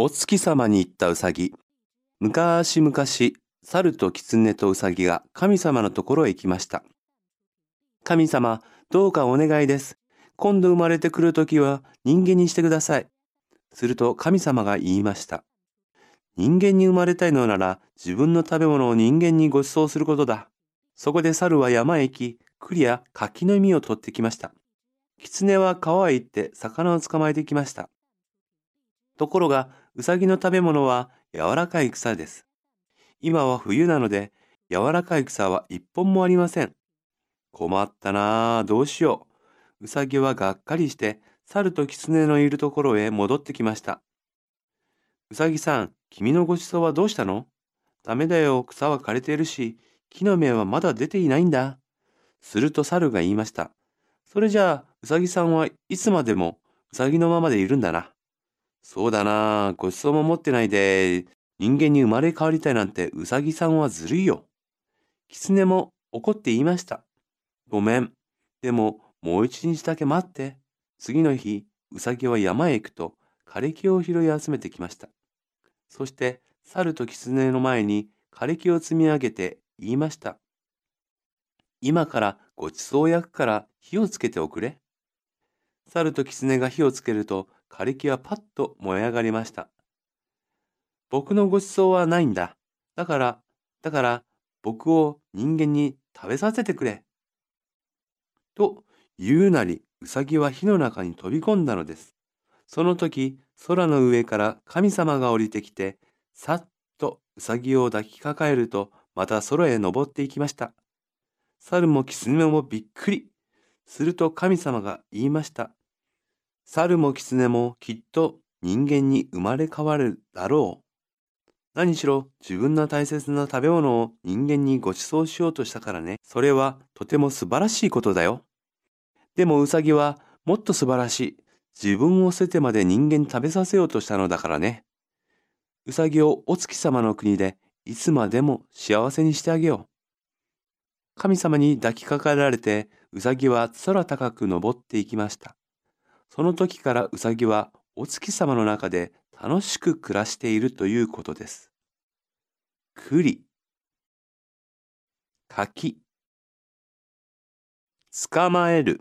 お月様に言ったうさぎ。昔々、猿と狐とうさぎが神様のところへ行きました。神様、どうかお願いです。今度生まれてくるときは人間にしてください。すると神様が言いました。人間に生まれたいのなら自分の食べ物を人間にご馳走することだ。そこで猿は山へ行き、栗や柿の実を取ってきました。狐は川へ行って魚を捕まえてきました。ところが、うさぎの食べ物は柔らかい草です。今は冬なので、柔らかい草は一本もありません。困ったなあ、どうしよう。うさぎはがっかりして、猿と狐のいるところへ戻ってきました。うさぎさん、君のごちそうはどうしたの？ダメだよ、草は枯れているし、木の芽はまだ出ていないんだ。すると猿が言いました。それじゃあ、うさぎさんはいつまでもうさぎのままでいるんだな。そうだなごちそうも持ってないで、人間に生まれ変わりたいなんてうさぎさんはずるいよ。狐も怒って言いました。ごめん。でも、もう一日だけ待って。次の日、うさぎは山へ行くと、枯れ木を拾い集めてきました。そして、猿と狐の前に枯れ木を積み上げて言いました。今からごちそうを焼くから火をつけておくれ。猿と狐が火をつけると枯れ木はパッと燃え上がりました。僕のごちそうはないんだ。だから、だから僕を人間に食べさせてくれ。と言うなり、うさぎは火の中に飛び込んだのです。その時、空の上から神様が降りてきて、さっとうさぎを抱きかかえると、また空へ登っていきました。猿も狐もびっくり。すると神様が言いました。猿も狐もきっと人間に生まれ変わるだろう。何しろ自分の大切な食べ物を人間にご馳走しようとしたからね。それはとても素晴らしいことだよ。でもウサギはもっと素晴らしい。自分を捨ててまで人間に食べさせようとしたのだからね。ウサギをお月様の国でいつまでも幸せにしてあげよう。神様に抱きかかえられて、ウサギは空高く登っていきました。その時からウサギはお月様の中で楽しく暮らしているということです。栗、柿、捕まえる、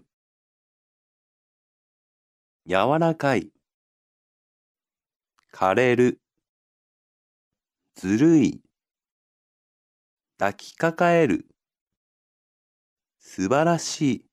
柔らかい、枯れる、ずるい、抱きかかえる、素晴らしい。